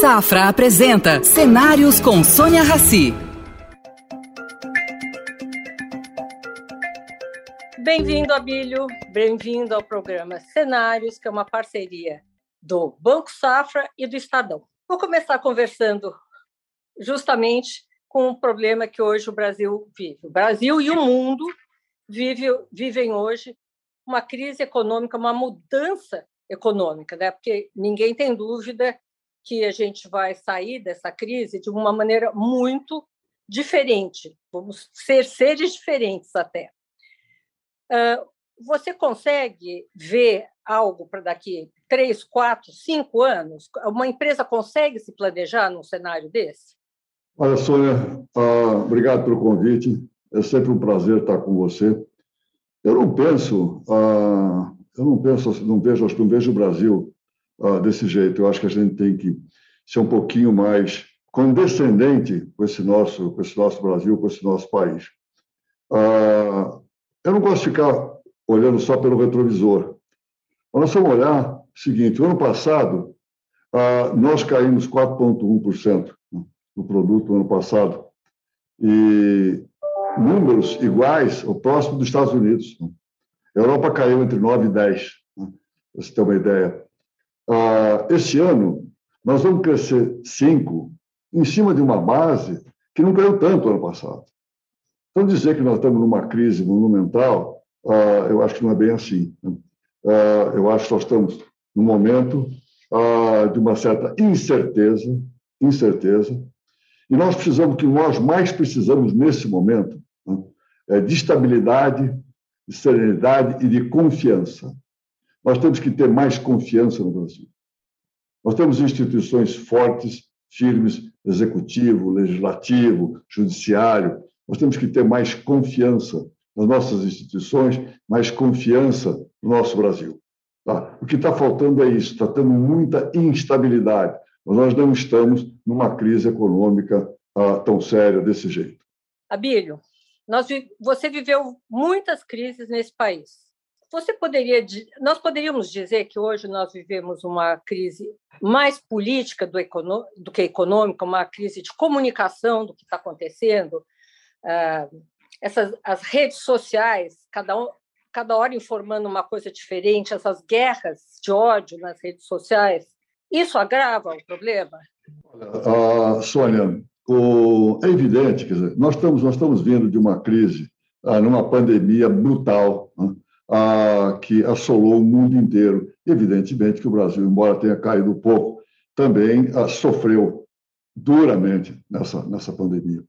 Safra apresenta Cenários com Sônia Rassi. Bem-vindo, Abílio. Bem-vindo ao programa Cenários, que é uma parceria do Banco Safra e do Estadão. Vou começar conversando justamente com o problema que hoje o Brasil vive. O Brasil e o mundo vive, vivem hoje uma crise econômica, uma mudança econômica, né? porque ninguém tem dúvida que a gente vai sair dessa crise de uma maneira muito diferente. Vamos ser seres diferentes até. Você consegue ver algo para daqui três, quatro, cinco anos? Uma empresa consegue se planejar num cenário desse? Olha, Sônia, uh, obrigado pelo convite. É sempre um prazer estar com você. Eu não penso, uh, eu não penso, não vejo, acho que não vejo o Brasil uh, desse jeito. Eu acho que a gente tem que ser um pouquinho mais condescendente com esse nosso, com esse nosso Brasil, com esse nosso país. eu não gosto de ficar olhando só pelo retrovisor. Mas nós vamos olhar o seguinte: o ano passado nós caímos 4,1% do produto no ano passado. E números iguais ou próximo dos Estados Unidos. A Europa caiu entre 9 e 10, né? para você ter uma ideia. Ah, esse ano, nós vamos crescer 5 em cima de uma base que não caiu tanto ano passado. Então, dizer que nós estamos numa crise monumental, ah, eu acho que não é bem assim. Né? Ah, eu acho que nós estamos num momento de uma certa incerteza, incerteza, e nós precisamos, o que nós mais precisamos nesse momento, né, é de estabilidade, de serenidade e de confiança. Nós temos que ter mais confiança no Brasil. Nós temos instituições fortes, firmes, executivo, legislativo, judiciário. Nós temos que ter mais confiança nas nossas instituições, mais confiança no nosso Brasil. Tá? O que está faltando é isso, está tendo muita instabilidade mas nós não estamos numa crise econômica ah, tão séria desse jeito. Abílio, nós, você viveu muitas crises nesse país. Você poderia, nós poderíamos dizer que hoje nós vivemos uma crise mais política do, do que econômica, uma crise de comunicação do que está acontecendo. Ah, essas as redes sociais, cada um, cada hora informando uma coisa diferente, essas guerras de ódio nas redes sociais, isso agrava o problema? Uh, Sônia, o, é evidente, quer dizer, nós estamos, nós estamos vindo de uma crise, uh, numa pandemia brutal, uh, que assolou o mundo inteiro. Evidentemente que o Brasil, embora tenha caído pouco, também sofreu duramente nessa, nessa pandemia.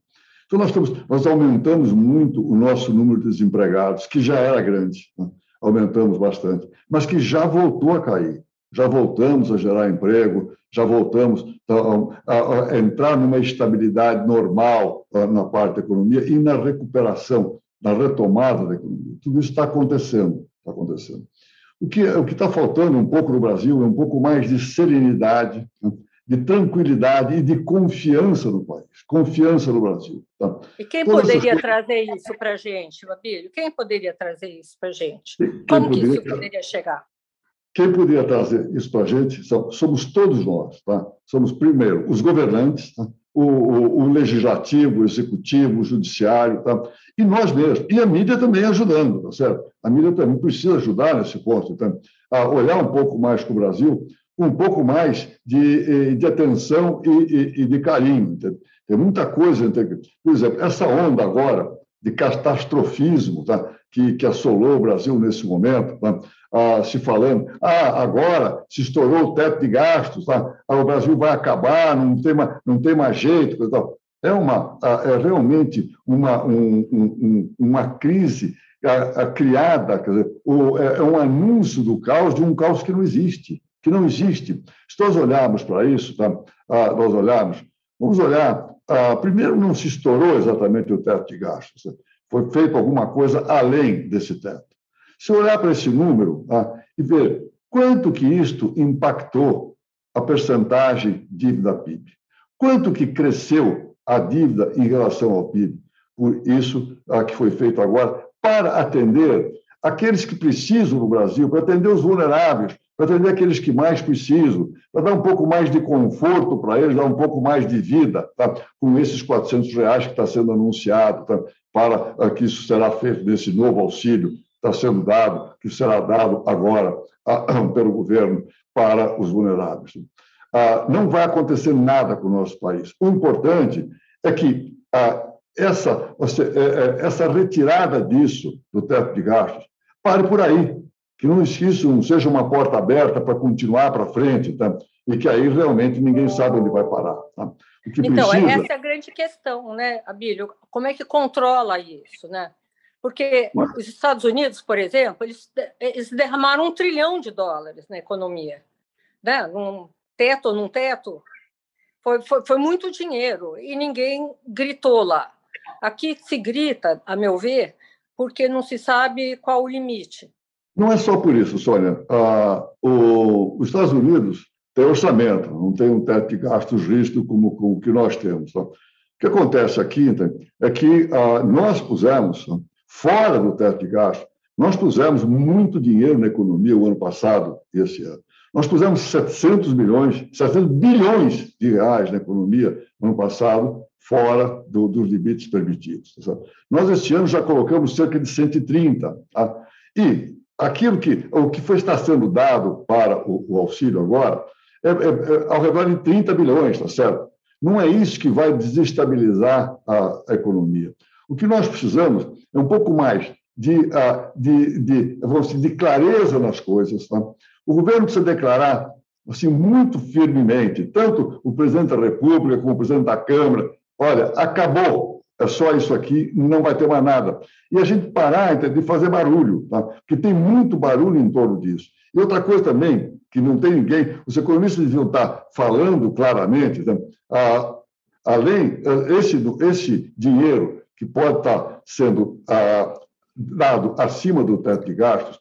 Então, nós, estamos, nós aumentamos muito o nosso número de desempregados, que já era grande, né? aumentamos bastante, mas que já voltou a cair já voltamos a gerar emprego, já voltamos a, a entrar numa estabilidade normal na parte da economia e na recuperação, na retomada da economia. Tudo isso está acontecendo, está acontecendo. O que o que está faltando um pouco no Brasil é um pouco mais de serenidade, né? de tranquilidade e de confiança no país, confiança no Brasil. Tá? E quem Todas poderia essas... trazer isso para a gente, Abílio? Quem poderia trazer isso para a gente? Como poderia... que isso poderia chegar? Quem poderia trazer isso para a gente somos todos nós, tá? Somos, primeiro, os governantes, tá? O, o, o, legislativo, o executivo, o judiciário, tá? e nós mesmos. E a mídia também ajudando, tá certo? A mídia também precisa ajudar nesse ponto, tá? a olhar um pouco mais para o Brasil, um pouco mais de, de atenção e, e, e de carinho. Tem muita coisa. Por exemplo, essa onda agora de catastrofismo tá? Que, que assolou o Brasil nesse momento, tá? ah, se falando, ah, agora se estourou o teto de gastos, tá? ah, o Brasil vai acabar, não tem mais, não tem mais jeito. Tal. É, uma, é realmente uma, um, um, uma crise criada, quer dizer, é, é um anúncio do caos de um caos que não existe, que não existe. Se nós olharmos para isso, tá? Ah, nós olharmos, vamos olhar ah, primeiro, não se estourou exatamente o teto de gastos, foi feito alguma coisa além desse teto. Se olhar para esse número tá, e ver quanto que isto impactou a percentagem dívida PIB, quanto que cresceu a dívida em relação ao PIB, por isso que foi feito agora, para atender aqueles que precisam no Brasil, para atender os vulneráveis, para atender aqueles que mais precisam, para dar um pouco mais de conforto para eles, dar um pouco mais de vida, tá? com esses 400 reais que está sendo anunciado, tá? Para ah, que isso será feito nesse novo auxílio está sendo dado, que será dado agora ah, pelo governo para os vulneráveis. Ah, não vai acontecer nada com o nosso país. O importante é que ah, essa, é, é, essa retirada disso, do teto de gastos, pare por aí, que não isso não seja uma porta aberta para continuar para frente, tá? e que aí realmente ninguém sabe onde vai parar. Tá? Então, precisa... essa é a grande questão, né, Abílio? Como é que controla isso, né? Porque Mas... os Estados Unidos, por exemplo, eles, eles derramaram um trilhão de dólares na economia, né? num teto num teto. Foi, foi, foi muito dinheiro e ninguém gritou lá. Aqui se grita, a meu ver, porque não se sabe qual o limite. Não é só por isso, Sônia. Ah, o, os Estados Unidos têm orçamento, não tem um teto de gastos rígido como, como o que nós temos. Tá? O que acontece aqui é que ah, nós pusemos fora do teto de gastos. Nós pusemos muito dinheiro na economia o ano passado e esse ano. Nós pusemos 700 milhões, 700 bilhões de reais na economia no ano passado, fora do, dos limites permitidos. Tá Nós, este ano, já colocamos cerca de 130. Tá? E aquilo que, o que foi, está sendo dado para o, o auxílio agora é, é, é, ao redor de 30 bilhões, tá certo? Não é isso que vai desestabilizar a, a economia. O que nós precisamos é um pouco mais de, ah, de, de, vamos dizer, de clareza nas coisas. Tá? O governo precisa declarar assim, muito firmemente, tanto o presidente da República como o presidente da Câmara, olha, acabou, é só isso aqui, não vai ter mais nada. E a gente parar de fazer barulho, tá? porque tem muito barulho em torno disso. E outra coisa também, que não tem ninguém, os economistas deviam estar falando claramente, tá? ah, além, ah, esse, esse dinheiro que pode estar sendo ah, dado acima do teto de gastos,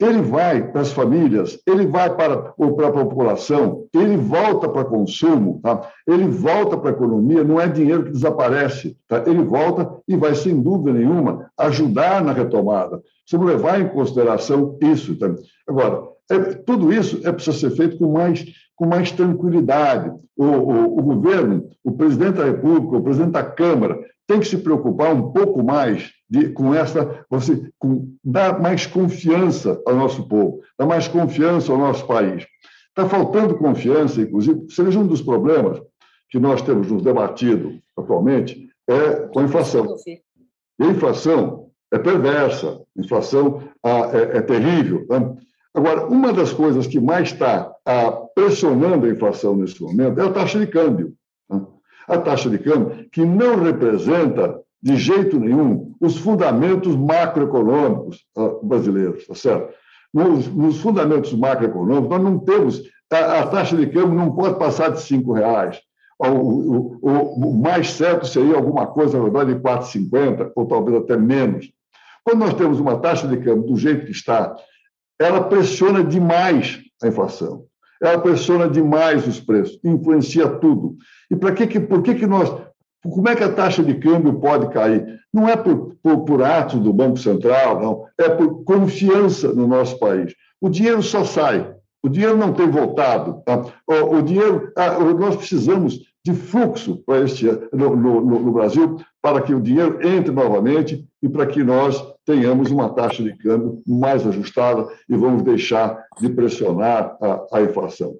ele vai para as famílias, ele vai para, ou para a população, ele volta para consumo, tá? ele volta para a economia, não é dinheiro que desaparece, tá? ele volta e vai, sem dúvida nenhuma, ajudar na retomada. Precisamos levar em consideração isso. Tá? Agora, é, tudo isso é precisa ser feito com mais, com mais tranquilidade. O, o, o governo, o presidente da República, o presidente da Câmara, tem que se preocupar um pouco mais de, com essa, você, com, dar mais confiança ao nosso povo, dar mais confiança ao nosso país. Está faltando confiança, inclusive, seja um dos problemas que nós temos nos debatido atualmente, é com a inflação. E a inflação é perversa, a inflação ah, é, é terrível. Né? Agora, uma das coisas que mais está pressionando a inflação nesse momento é a taxa de câmbio. Né? a taxa de câmbio, que não representa de jeito nenhum os fundamentos macroeconômicos ah, brasileiros, tá certo? Nos, nos fundamentos macroeconômicos, nós não temos, a, a, taxa de câmbio não pode passar de cinco reais. O, o, o, o mais certo seria alguma coisa ao redor de 4,50, ou talvez até menos. Quando nós temos uma taxa de câmbio do jeito que está, ela pressiona demais a inflação ela pressiona demais os preços, influencia tudo. E para que, por que, que nós. Como é que a taxa de câmbio pode cair? Não é por, por, por atos do Banco Central, não. É por confiança no nosso país. O dinheiro só sai. O dinheiro não tem voltado. Tá? O, o dinheiro, nós precisamos de fluxo para este no, no, no Brasil para que o dinheiro entre novamente e para que nós tenhamos uma taxa de câmbio mais ajustada e vamos deixar de pressionar a, a inflação.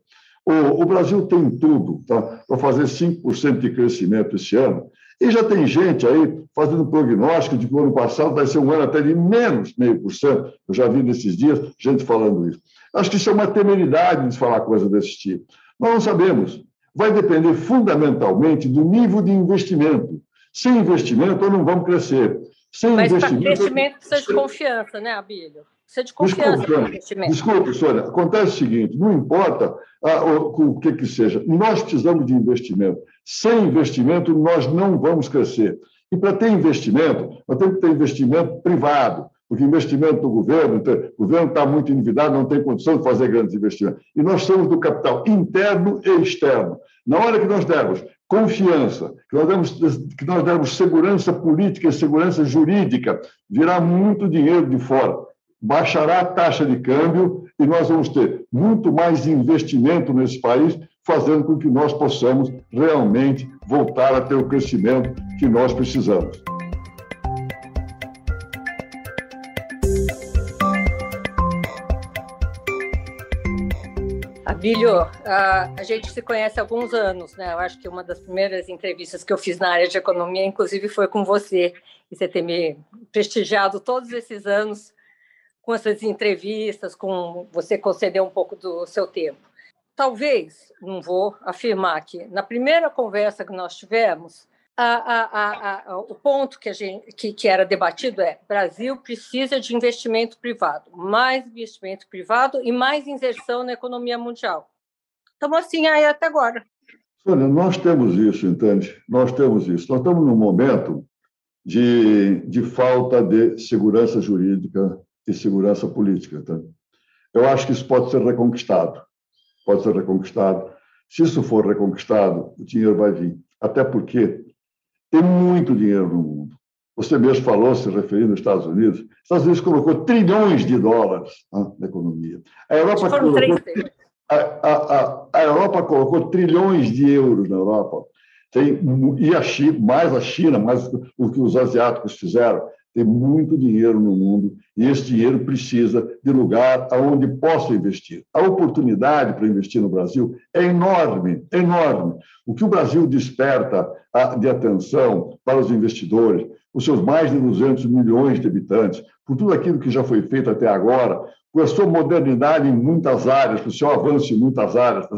O, o, Brasil tem tudo tá, para fazer 5% de crescimento esse ano, e já tem gente aí fazendo prognóstico de que o ano passado vai ser um ano até de menos meio por cento. Eu já vi nesses dias gente falando isso. Acho que isso é uma temeridade de falar coisa desse tipo. Nós não sabemos. Vai depender fundamentalmente do nível de investimento. Sem investimento, nós não vamos crescer. Sem Mas investimento, para crescimento precisa de confiança, né, Abílio? Precisa de confiança Desculpe, investimento. Desculpe, Sônia. Acontece o seguinte: não importa ah, o, o que, que seja, nós precisamos de investimento. Sem investimento, nós não vamos crescer. E para ter investimento, nós temos que ter investimento privado, porque investimento do governo, o governo está muito endividado, não tem condição de fazer grandes investimentos. E nós somos do capital interno e externo. Na hora que nós dermos confiança, que nós demos, que nós demos segurança política e segurança jurídica, virá muito dinheiro de fora. Baixará a taxa de câmbio e nós vamos ter muito mais investimento nesse país, fazendo com que nós possamos realmente voltar a ter o crescimento que nós precisamos. Abílio, a, gente se conhece há alguns anos, né? Eu acho que uma das primeiras entrevistas que eu fiz na área de economia, inclusive, foi com você, e você ter me prestigiado todos esses anos com essas entrevistas, com você conceder um pouco do seu tempo. Talvez, não vou afirmar que na primeira conversa que nós tivemos, a, a, a, o ponto que, gente, que, que, era debatido é: Brasil precisa de investimento privado, mais investimento privado e mais inserção na economia mundial. Estamos assim aí até agora. Sônia, nós temos isso, entende? Nós temos isso. Nós estamos num momento de, de falta de segurança jurídica e segurança política. Tá? Eu acho que isso pode ser reconquistado. Pode ser reconquistado. Se isso for reconquistado, o dinheiro vai vir. Até porque tem muito dinheiro no mundo. Você mesmo falou, se referindo aos Estados Unidos. Os Estados Unidos colocou trilhões de dólares na economia. A Europa, colocou, a, a, a, Europa colocou trilhões de euros na Europa. Tem, e a China, mais a China, mais o que os asiáticos fizeram. Tem muito dinheiro no mundo e esse dinheiro precisa de lugar aonde possa investir. A oportunidade para investir no Brasil é enorme, enorme. O que o Brasil desperta de atenção para os investidores, os seus mais de 200 milhões de habitantes, por tudo aquilo que já foi feito até agora, por a sua modernidade em muitas áreas, por o seu avanço em muitas áreas,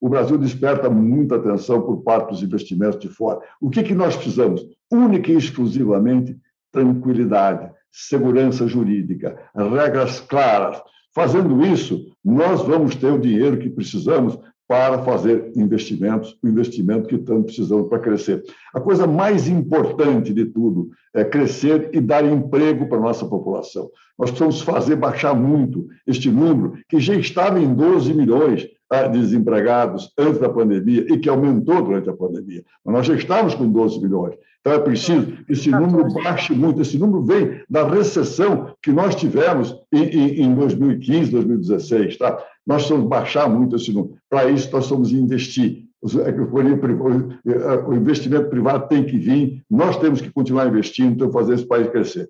o Brasil desperta muita atenção por parte dos investimentos de fora. O que, que nós precisamos? Única e exclusivamente tranquilidade, segurança jurídica, regras claras. Fazendo isso, nós vamos ter o dinheiro que precisamos para fazer investimentos, o investimento que tanto precisamos para crescer. A coisa mais importante de tudo é crescer e dar emprego para a nossa população. Nós precisamos fazer baixar muito este número, que já estava em 12 milhões desempregados antes da pandemia e que aumentou durante a pandemia. Mas nós já estávamos com 12 milhões. Então, é preciso que esse número baixe muito. Esse número vem da recessão que nós tivemos em, em 2015, 2016. Tá? Nós precisamos baixar muito esse número. Para isso, nós precisamos investir. O investimento privado tem que vir, nós temos que continuar investindo, então fazer esse país crescer.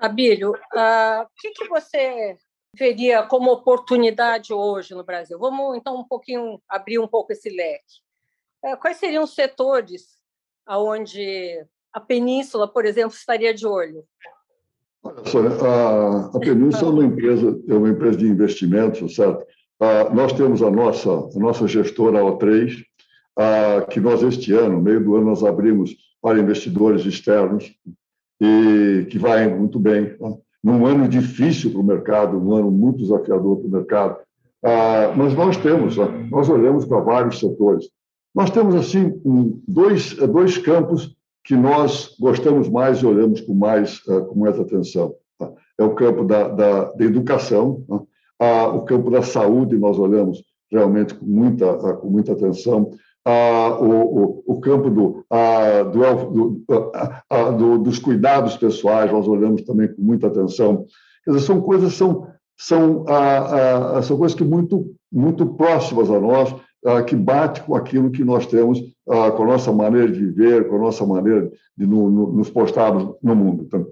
Abílio, uh, o que, que você veria como oportunidade hoje no Brasil? Vamos, então, um pouquinho abrir um pouco esse leque. Uh, quais seriam os setores aonde a Península, por exemplo, estaria de olho? Olha a, Península é uma empresa, é uma empresa de investimentos, certo? Nós temos a nossa, a nossa gestora O3, ah, que nós este ano, no meio do ano, nós abrimos para investidores externos e que vai muito bem. Né? Num ano difícil para o mercado, um ano muito desafiador para o mercado, ah, mas nós temos, nós olhamos para vários setores. Nós temos, assim, dois, dois campos que nós gostamos mais e olhamos com mais, ah, com mais atenção. Tá? É o campo da, da, da educação, né? ah, o campo da saúde, nós olhamos realmente com muita, ah, com muita atenção, ah, o, o, o, campo do, ah, do, ah, do, dos cuidados pessoais, nós olhamos também com muita atenção. Quer dizer, são coisas, são, são, são coisas que muito, muito próximas a nós, que bate com aquilo que nós temos, com a nossa maneira de viver, com a nossa maneira de no, no, nos postarmos no mundo. Então,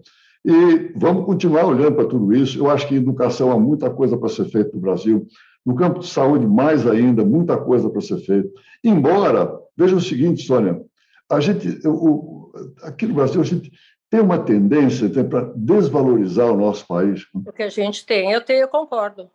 e vamos continuar olhando para tudo isso. Eu acho que educação há muita coisa para ser feita no Brasil. No campo de saúde, mais ainda, muita coisa para ser feita. Embora, veja o seguinte, Sônia, a gente, o, aqui no Brasil, a gente tem uma tendência para desvalorizar o nosso país. O que a gente tem, eu tenho, eu concordo.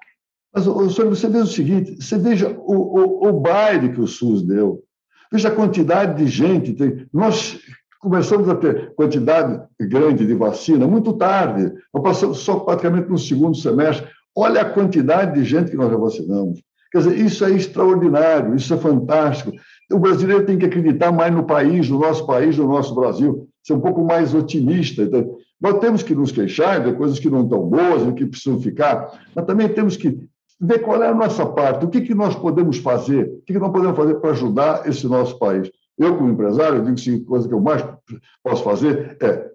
Mas, Sônia, você veja o seguinte, você veja o, o, o baile que o SUS deu, veja a quantidade de gente. Tem, nós começamos a ter quantidade grande de vacina muito tarde, nós passamos só praticamente no segundo semestre. Olha a quantidade de gente que nós já vacinamos. Quer dizer, isso é extraordinário, isso é fantástico. O brasileiro tem que acreditar mais no país, no nosso país, no nosso Brasil, ser um pouco mais otimista. Então, nós temos que nos queixar de coisas que não estão boas, que precisam ficar, mas também temos que ver qual é a nossa parte, o que, que nós podemos fazer, o que, que nós podemos fazer para ajudar esse nosso país. Eu, como empresário, digo que a coisa que eu mais posso fazer é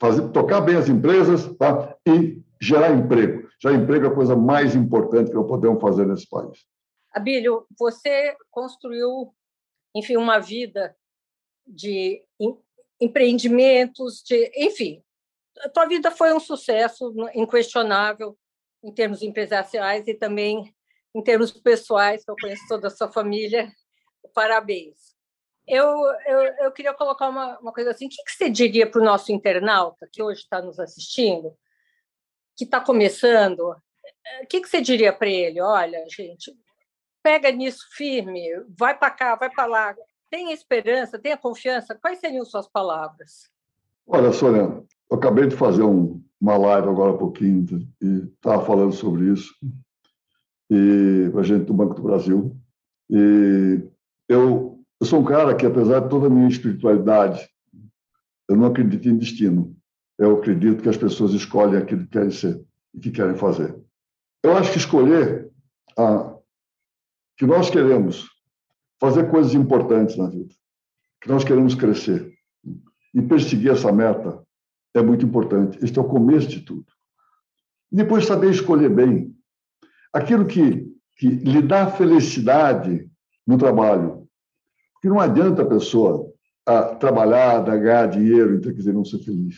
fazer, tocar bem as empresas tá? e gerar emprego. Já emprego é a coisa mais importante que nós podemos fazer nesse país. Abílio, você construiu, enfim, uma vida de empreendimentos, de, enfim, a tua vida foi um sucesso inquestionável em termos empresariais e também em termos pessoais, que eu conheço toda a sua família. Parabéns. Eu, eu, eu queria colocar uma, uma coisa assim: o que, que você diria para o nosso internauta que hoje está nos assistindo, que está começando? O que, que você diria para ele? Olha, gente, pega nisso firme, vai para cá, vai para lá, tenha esperança, tenha confiança. Quais seriam suas palavras? Olha, Sônia, eu acabei de fazer um, uma live agora há pouquinho e estava falando sobre isso e a gente do Banco do Brasil. E eu, eu sou um cara que, apesar de toda a minha espiritualidade, eu não acredito em destino. Eu acredito que as pessoas escolhem aquilo que querem ser e que querem fazer. Eu acho que escolher a, que nós queremos fazer coisas importantes na vida, que nós queremos crescer e perseguir essa meta é muito importante. Este é o começo de tudo. E depois saber escolher bem aquilo que, que lhe dá felicidade no trabalho. Porque não adianta a pessoa a ah, trabalhar, ganhar dinheiro e ter que não ser feliz.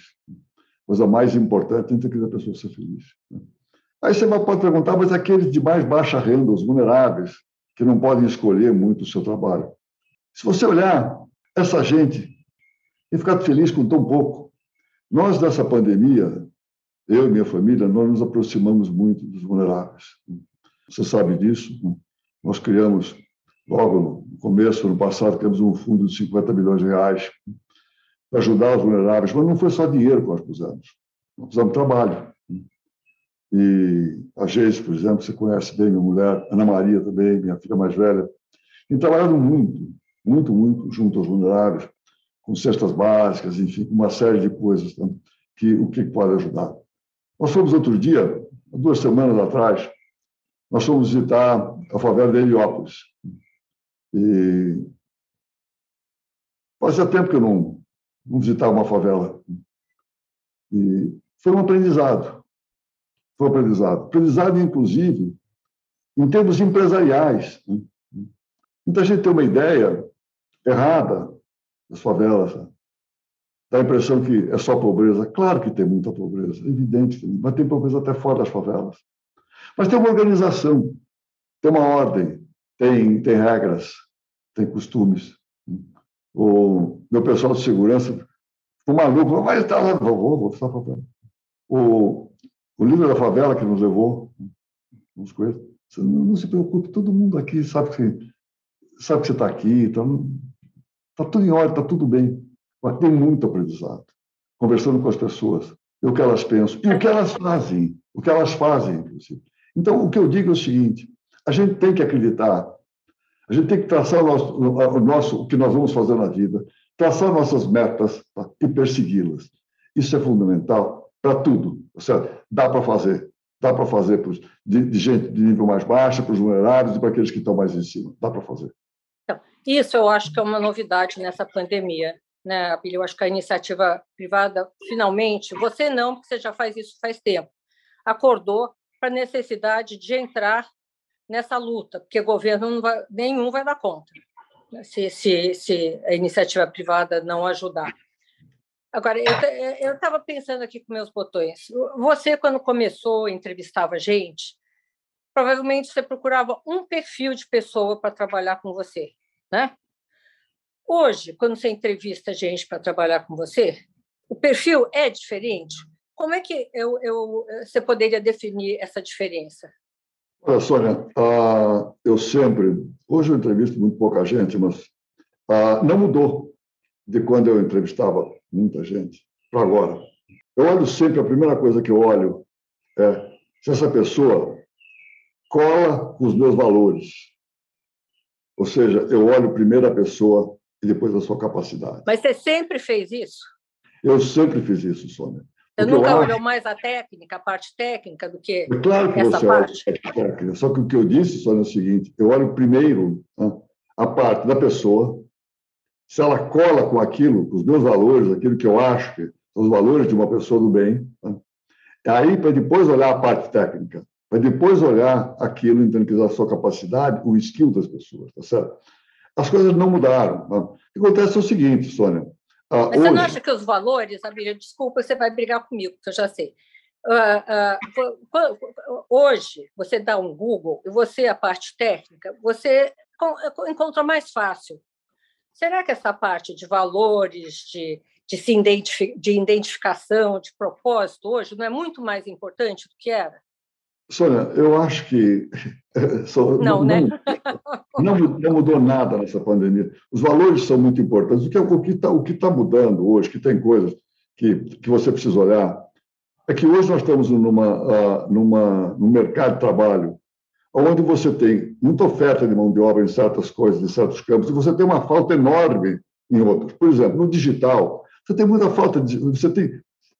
Mas a mais importante é ter que a pessoa ser feliz. Aí você pode perguntar, mas aqueles de mais baixa renda, os vulneráveis, que não podem escolher muito o seu trabalho. Se você olhar essa gente e ficar feliz com tão pouco, nós nessa pandemia, eu e minha família, nós nos aproximamos muito dos vulneráveis. Você sabe disso? Nós criamos, logo no começo, ano passado, criamos um fundo de 50 milhões de reais para ajudar os vulneráveis, mas não foi só dinheiro que nós pusemos, nós pusemos trabalho. E a Geise, por exemplo, você conhece bem minha mulher, Ana Maria também, minha filha mais velha, e trabalhado muito, muito, muito junto aos vulneráveis, com cestas básicas, enfim, uma série de coisas né, que o que pode ajudar. Nós fomos outro dia, duas semanas atrás, nós fomos visitar a favela de Heliópolis. E fazia tempo que eu não, não visitava uma favela. E foi um aprendizado foi aprendizado. Aprendizado, inclusive, em termos empresariais. Né? Muita gente tem uma ideia errada das favelas, né? dá a impressão que é só pobreza. Claro que tem muita pobreza, é evidente, mas tem pobreza até fora das favelas. Mas tem uma organização, tem uma ordem, tem, tem regras, tem costumes. O meu pessoal de segurança ficou maluco, estar lá, vou, vou, estar O, o líder da favela que nos levou, uns coisas, não, não, se preocupe, todo mundo aqui sabe que, sabe que você está aqui, está tá tudo em ordem, está tudo bem. Mas tem muito aprendizado, conversando com as pessoas, o que elas pensam, e o que elas fazem, o que elas fazem, inclusive. Então, o que eu digo é o seguinte, a gente tem que acreditar, a gente tem que traçar o nosso, o, nosso, o que nós vamos fazer na vida, traçar nossas metas tá? e persegui-las. Isso é fundamental para tudo. Certo? Dá para fazer. Dá para fazer pros, de, de, gente de nível mais baixo, para os vulneráveis e para aqueles que estão mais em cima. Dá para fazer. Então, isso eu acho que é uma novidade nessa pandemia. Né, Eu acho que a iniciativa privada, finalmente, você não, porque você já faz isso faz tempo, acordou para a necessidade de entrar nessa luta, porque governo vai, nenhum vai dar conta né, se, se, se a iniciativa privada não ajudar. Agora, eu estava pensando aqui com meus botões. Você, quando começou, entrevistava gente, provavelmente você procurava um perfil de pessoa para trabalhar com você, né? Hoje, quando você entrevista gente para trabalhar com você, o perfil é diferente? Como é que eu, eu, você poderia definir essa diferença? Olha, Sônia, uh, eu sempre, hoje eu entrevisto muito pouca gente, mas uh, não mudou de quando eu entrevistava muita gente para agora. Eu olho sempre, a primeira coisa que eu olho é se essa pessoa cola com os meus valores. Ou seja, eu olho primeiro a pessoa e depois a sua capacidade. Mas você sempre fez isso? Eu sempre fiz isso, Sônia. Você nunca olhou mais a técnica, a parte técnica, do que é claro que essa você parte? Olha a técnica. Só que o que eu disse, Sônia, é o seguinte: eu olho primeiro né, a parte da pessoa, se ela cola com aquilo, com os meus valores, aquilo que eu acho que são os valores de uma pessoa do bem, né? Aí, para depois olhar a parte técnica, para depois olhar aquilo em termos da sua capacidade, o skill das pessoas, tá certo? As coisas não mudaram. Tá? O que acontece é o seguinte, Sônia. Ah, Mas hoje... você não acha que os valores, Abília, desculpa, você vai brigar comigo, que eu já sei. Uh, uh, hoje, você dá um Google e você, a parte técnica, você encontra mais fácil. Será que essa parte de valores, de, de, se identifi de identificação, de propósito, hoje não é muito mais importante do que era? Sônia, eu acho que. não, não, né? Não, não, mudou nada nessa pandemia. Os valores são muito importantes. O que é, está o que tá mudando hoje, que tem coisas que, que você precisa olhar, é que hoje nós estamos numa, uh, numa, num mercado de trabalho onde você tem muita oferta de mão de obra em certas coisas, em certos campos, e você tem uma falta enorme em outros. Por exemplo, no digital, você tem muita falta de. Você tem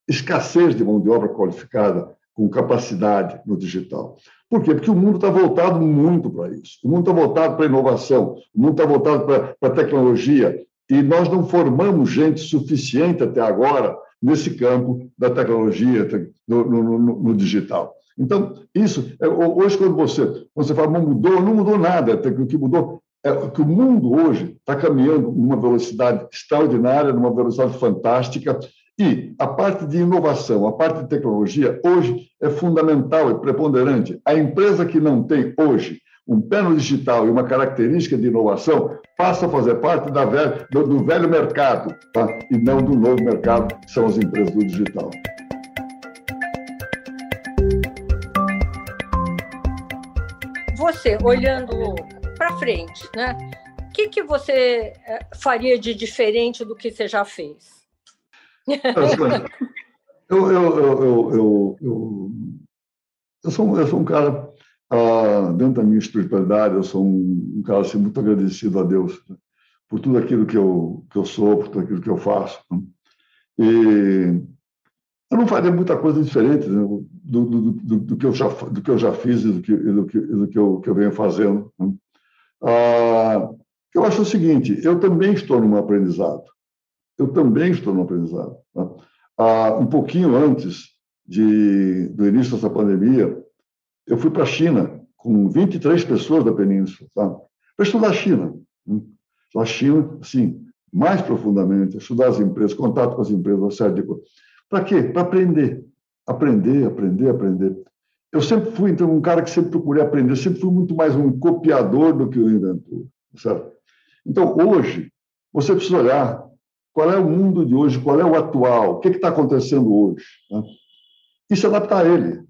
escassez de mão de obra qualificada com capacidade no digital. Por quê? Porque o mundo está voltado muito para isso. O mundo está voltado para inovação, o mundo está voltado para tecnologia, e nós não formamos gente suficiente até agora nesse campo da tecnologia, no, no, no, no digital. Então, isso, é, hoje, quando você, você fala, não mudou, não mudou nada. O que mudou é que o mundo hoje está caminhando numa velocidade extraordinária, numa velocidade fantástica, e a parte de inovação, a parte de tecnologia, hoje é fundamental e preponderante. A empresa que não tem hoje um pé no digital e uma característica de inovação passa a fazer parte velha, do, do, velho mercado, tá? e não do novo mercado, que são as empresas do digital. Você, olhando para frente, né? o que, que você eh, faria de diferente do que você já fez? Eu, eu, eu, eu, eu, sou, eu sou um cara, ah, dentro da minha espiritualidade, eu sou um, cara assim, muito agradecido a Deus né? por tudo aquilo que eu, que eu sou, por tudo aquilo que eu faço. Né? E eu não faria muita coisa diferente né? do, do, do, do, que eu já, do que eu já fiz e do que, do que, do que, eu, que eu venho fazendo. Ah, eu acho o seguinte: eu também estou num aprendizado eu também estou no aprendizado. Né? Ah, um pouquinho antes de, do início dessa pandemia, eu fui para a China com 23 pessoas da Península, tá? para estudar a China. Né? A China, sim, mais profundamente, estudar as empresas, contato com as empresas, uma série de coisas. Para quê? Para aprender. Aprender, aprender, aprender. Eu sempre fui, então, um cara que sempre procurei aprender, sempre fui muito mais um copiador do que um inventor, certo? Então, hoje, você precisa olhar qual é o mundo de hoje, qual é o atual, o que está acontecendo hoje. Né? E se adaptar a ele.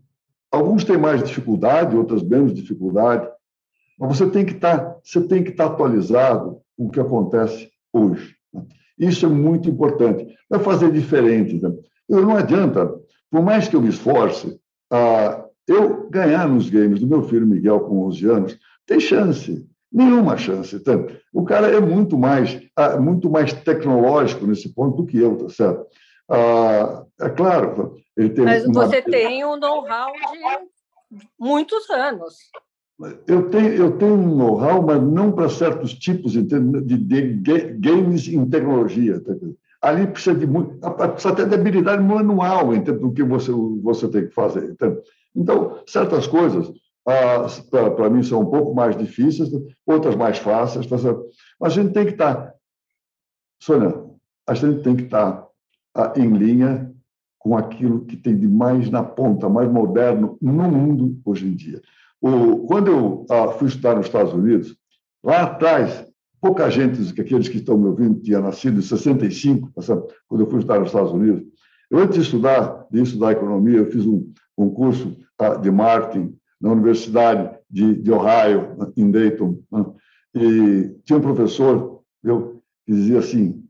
Alguns têm mais dificuldade, outros menos dificuldade, mas você tem que estar, tá, você tem que estar tá atualizado com o que acontece hoje. Né? Isso é muito importante. Vai fazer diferente. Né? Eu, não adianta, por mais que eu me esforce, ah, eu ganhar nos games do meu filho Miguel com 11 anos, tem chance. Nenhuma chance. Então, o cara é muito mais, ah, muito mais tecnológico nesse ponto do que eu, tá certo? Ah, é claro, ele tem. Mas uma... você tem um know-how de muitos anos. Eu tenho, eu tenho um know-how, mas não para certos tipos de, de, de, games em tecnologia. Tá? Ali precisa de muito, precisa até de habilidade manual em termos do que você, você tem que fazer. Então, então certas coisas para mim são um pouco mais difíceis, outras mais fáceis. Tá Mas a gente tem que estar, tá, Sônia, a gente tem que estar tá, ah, em linha com aquilo que tem de mais na ponta, mais moderno no mundo hoje em dia. O, quando eu ah, fui estudar nos Estados Unidos, lá atrás, pouca gente, aqueles que estão me ouvindo, tinha nascido em 65, quando eu fui estudar nos Estados Unidos. Eu, antes de estudar, de estudar economia, eu fiz um, um curso de marketing na Universidade de, de Ohio, em Dayton, né? e tinha um professor eu, dizia assim: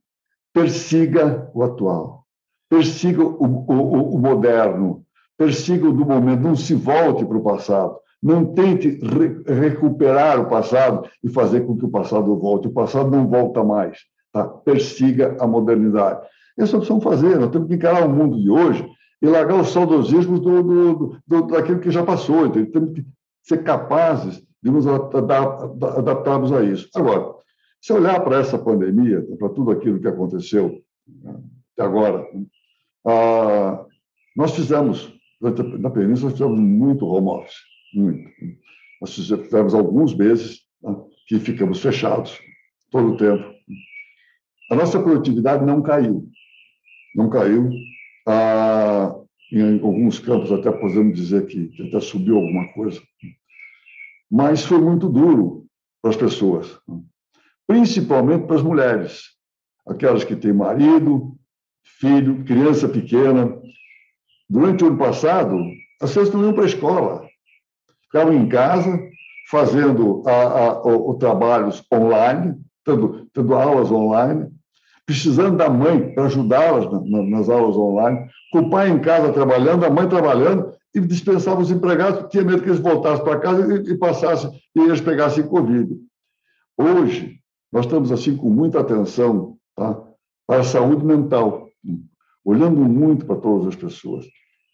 persiga o atual, persiga o, o, o moderno, persiga o do momento, não se volte para o passado. Não tente re recuperar o passado e fazer com que o passado volte. O passado não volta mais. Tá? Persiga a modernidade. Isso nós precisamos fazer. Nós temos que encarar o mundo de hoje e largar os saudosismos do, do, do, daquilo que já passou. Então, temos que ser capazes de nos adaptarmos a isso. Agora, se olhar para essa pandemia, para tudo aquilo que aconteceu né, até agora, ah, nós fizemos na Península, nós tivemos muito home office, muito. Nós tivemos alguns meses né, que ficamos fechados todo o tempo. A nossa produtividade não caiu. Não caiu. Ah, em alguns campos, até podemos dizer que, que até subiu alguma coisa. Mas foi muito duro para as pessoas, principalmente para as mulheres, aquelas que têm marido, filho, criança pequena. Durante o ano passado, as pessoas não iam para a escola, ficavam em casa fazendo a, a, o, o trabalhos online, tendo, tendo aulas online, precisando da mãe para ajudá-las na, na, nas aulas online, com o pai em casa trabalhando, a mãe trabalhando, e dispensava os empregados, tinha medo que eles voltassem para casa e, e passassem, e eles pegassem Covid. Hoje, nós estamos assim com muita atenção tá, para a saúde mental, olhando muito para todas as pessoas.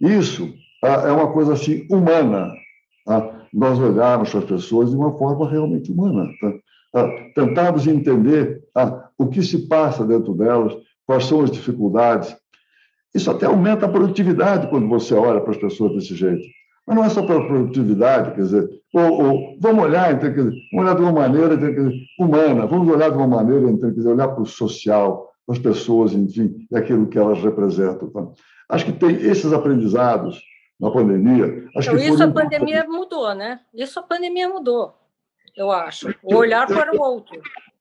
Isso tá, é uma coisa assim humana, tá? nós olharmos para as pessoas de uma forma realmente humana. Tá? Ah, tentarmos entender ah, o que se passa dentro delas, quais são as dificuldades. Isso até aumenta a produtividade quando você olha para as pessoas desse jeito. Mas não é só para a produtividade, quer dizer, ou, ou, vamos olhar, então, quer dizer, vamos olhar de uma maneira dizer, humana, vamos olhar de uma maneira, então, quer dizer, olhar para o social, para as pessoas, enfim, e aquilo que elas representam. Tá? Acho que tem esses aprendizados na pandemia. Acho então, isso a pandemia mudou, né? Isso a pandemia mudou eu acho. O olhar para o outro.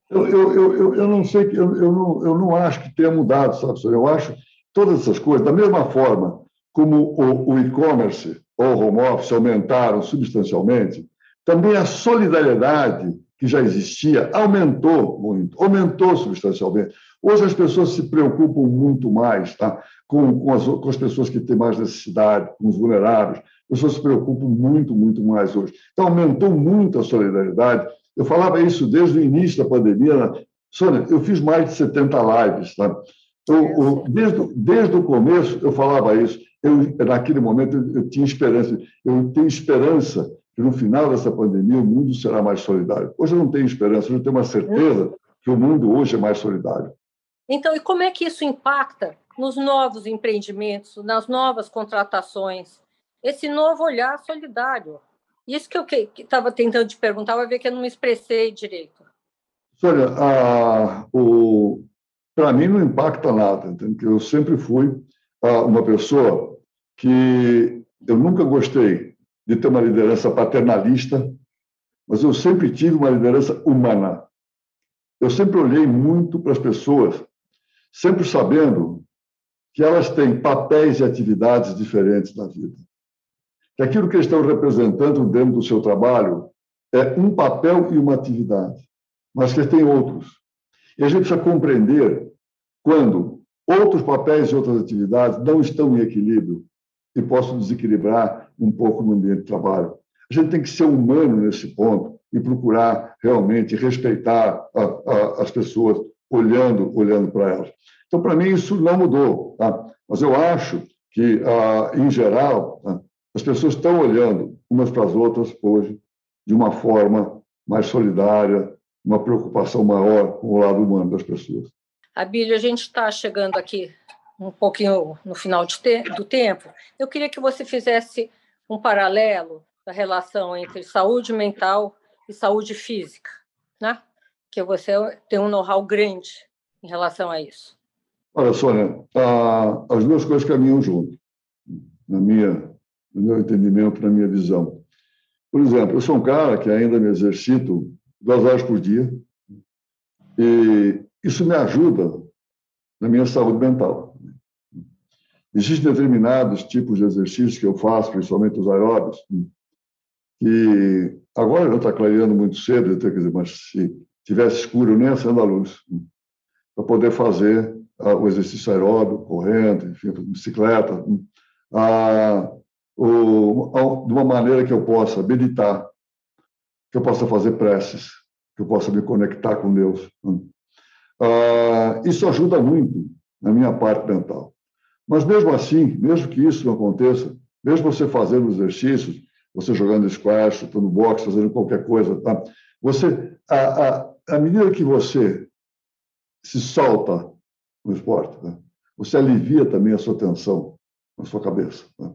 Eu, eu, eu, eu não sei, eu, eu, não, eu não acho que tenha mudado, sabe, senhor? Eu acho todas essas coisas, da mesma forma como o, o e-commerce ou o home office aumentaram substancialmente, também a solidariedade que já existia aumentou muito, aumentou substancialmente. Hoje as pessoas se preocupam muito mais tá? com, com, as, com as pessoas que têm mais necessidade, com os vulneráveis, pessoas se preocupam muito, muito mais hoje. Então, aumentou muito a solidariedade. Eu falava isso desde o início da pandemia. Né? Sônia, eu fiz mais de 70 lives. Tá? Eu, eu, desde, desde o começo, eu falava isso. Eu, naquele momento, eu, eu tinha esperança. Eu tenho esperança que no final dessa pandemia o mundo será mais solidário. Hoje eu não tenho esperança, eu tenho uma certeza que o mundo hoje é mais solidário. Então, e como é que isso impacta nos novos empreendimentos, nas novas contratações? esse novo olhar solidário. Isso que eu estava tentando te perguntar, vai ver que eu não me expressei direito. Olha, para mim não impacta nada, porque eu sempre fui uma pessoa que eu nunca gostei de ter uma liderança paternalista, mas eu sempre tive uma liderança humana. Eu sempre olhei muito para as pessoas, sempre sabendo que elas têm papéis e atividades diferentes na vida que aquilo que eles estão representando dentro do seu trabalho é um papel e uma atividade, mas que tem outros. E a gente precisa compreender quando outros papéis e outras atividades não estão em equilíbrio e possam desequilibrar um pouco no ambiente de trabalho. A gente tem que ser humano nesse ponto e procurar realmente respeitar a, a, as pessoas olhando olhando para elas. Então, para mim, isso não mudou. Tá? Mas eu acho que, ah, em geral, tá? As pessoas estão olhando umas para as outras hoje de uma forma mais solidária, uma preocupação maior com o lado humano das pessoas. Abílio, a gente está chegando aqui um pouquinho no final te do tempo. Eu queria que você fizesse um paralelo da relação entre saúde mental e saúde física, né? Que você tem um know-how grande em relação a isso. Olha, Sônia, as duas coisas caminham junto. Na minha no meu entendimento, na minha visão. Por exemplo, eu sou um cara que ainda me exercito duas horas por dia e isso me ajuda na minha saúde mental. Existem determinados tipos de exercícios que eu faço, principalmente os aeróbicos, que agora já está clareando muito cedo, quer dizer, mas se tivesse escuro, eu nem acendo a luz, para poder fazer ah, o exercício aeróbico, correndo, enfim, bicicleta. Ah, ou, de uma maneira que eu possa meditar, que eu possa fazer preces, que eu possa me conectar com Deus. Ah, isso ajuda muito na minha parte mental. Mas mesmo assim, mesmo que isso não aconteça, mesmo você fazendo exercícios, você jogando squash, chutando boxe, fazendo qualquer coisa, tá? Você, a, a, à medida que você se solta no esporte, tá? você alivia também a sua tensão na sua cabeça. Tá?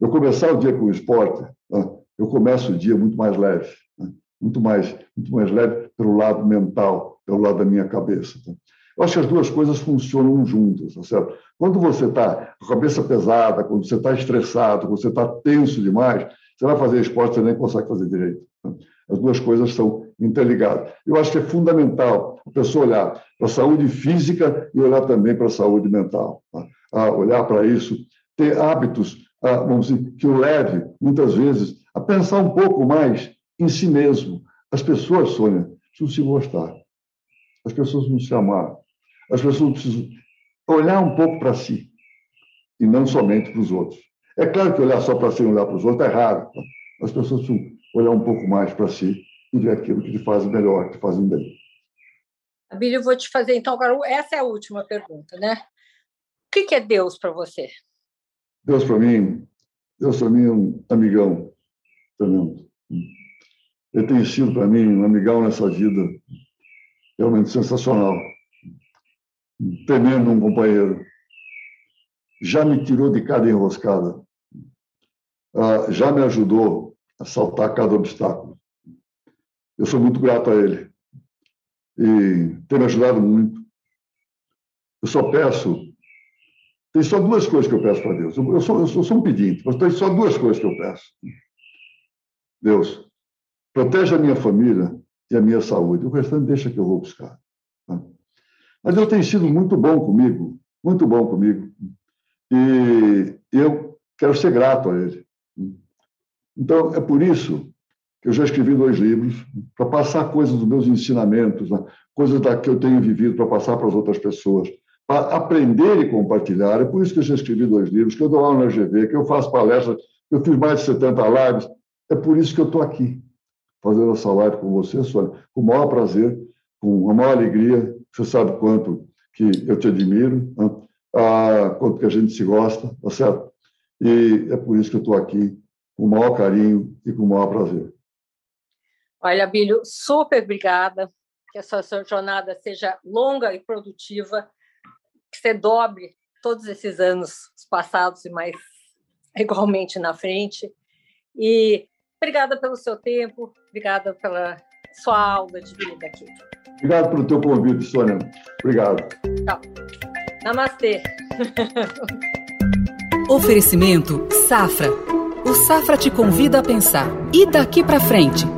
eu começar o dia com o esporte, né, eu começo o dia muito mais leve, né, muito mais, muito mais leve pelo lado mental, pelo lado da minha cabeça. Tá? Eu acho que as duas coisas funcionam juntas, tá certo? Quando você está com a cabeça pesada, quando você está estressado, quando você está tenso demais, você vai fazer esporte, você nem consegue fazer direito. Tá? As duas coisas são interligadas. Eu acho que é fundamental a pessoa olhar para a saúde física e olhar também para a saúde mental. Tá? A olhar para isso, ter hábitos, vamos dizer, que o leve, muitas vezes, a pensar um pouco mais em si mesmo. As pessoas, Sônia, precisam se gostar. As pessoas precisam se amar. As pessoas precisam olhar um pouco para si e não somente para os outros. É claro que olhar só para si e olhar para os outros é errado. Tá? As pessoas precisam olhar um pouco mais para si e ver aquilo que te faz melhor, que te faz bem. Abílio, eu vou te fazer, então, agora, essa é a última pergunta, né? O que é Deus para você? Deus para mim, Deus para mim é um amigão tremendo. Ele tem sido para mim um amigão nessa vida realmente sensacional. Tremendo um companheiro. Já me tirou de cada enroscada. Ah, já me ajudou a saltar cada obstáculo. Eu sou muito grato a ele. E tem me ajudado muito. Eu só peço. Tem só duas coisas que eu peço para Deus. Eu sou, eu sou, eu sou um pedinte, mas tem só duas coisas que eu peço. Deus, protege a minha família e a minha saúde. O restante deixa que eu vou buscar. Tá? Mas Deus tem sido muito bom comigo, muito bom comigo. E eu quero ser grato a Ele. Então, é por isso que eu já escrevi dois livros, para passar coisas dos meus ensinamentos, né? coisas da que eu tenho vivido, para passar para as outras pessoas, para aprender e compartilhar. É por isso que eu já escrevi dois livros, que eu dou aula na GV, que eu faço palestras, que eu fiz mais de 70 lives. É por isso que eu estou aqui, fazendo essa live com você, Sônia, com o maior prazer, com a maior alegria. Você sabe quanto que eu te admiro, né? ah, quanto que a gente se gosta, tá certo? E é por isso que eu estou aqui com o maior carinho e com o maior prazer. Olha, Bílio, super obrigada. Que a sua jornada seja longa e produtiva, que você dobre todos esses anos passados e mais igualmente na frente. E obrigada pelo seu tempo, obrigada pela sua aula de vida aqui. Obrigado pelo teu convite, Sônia. Obrigado. Tchau. Namastê. Oferecimento Safra. O Safra te convida a pensar. E daqui para frente?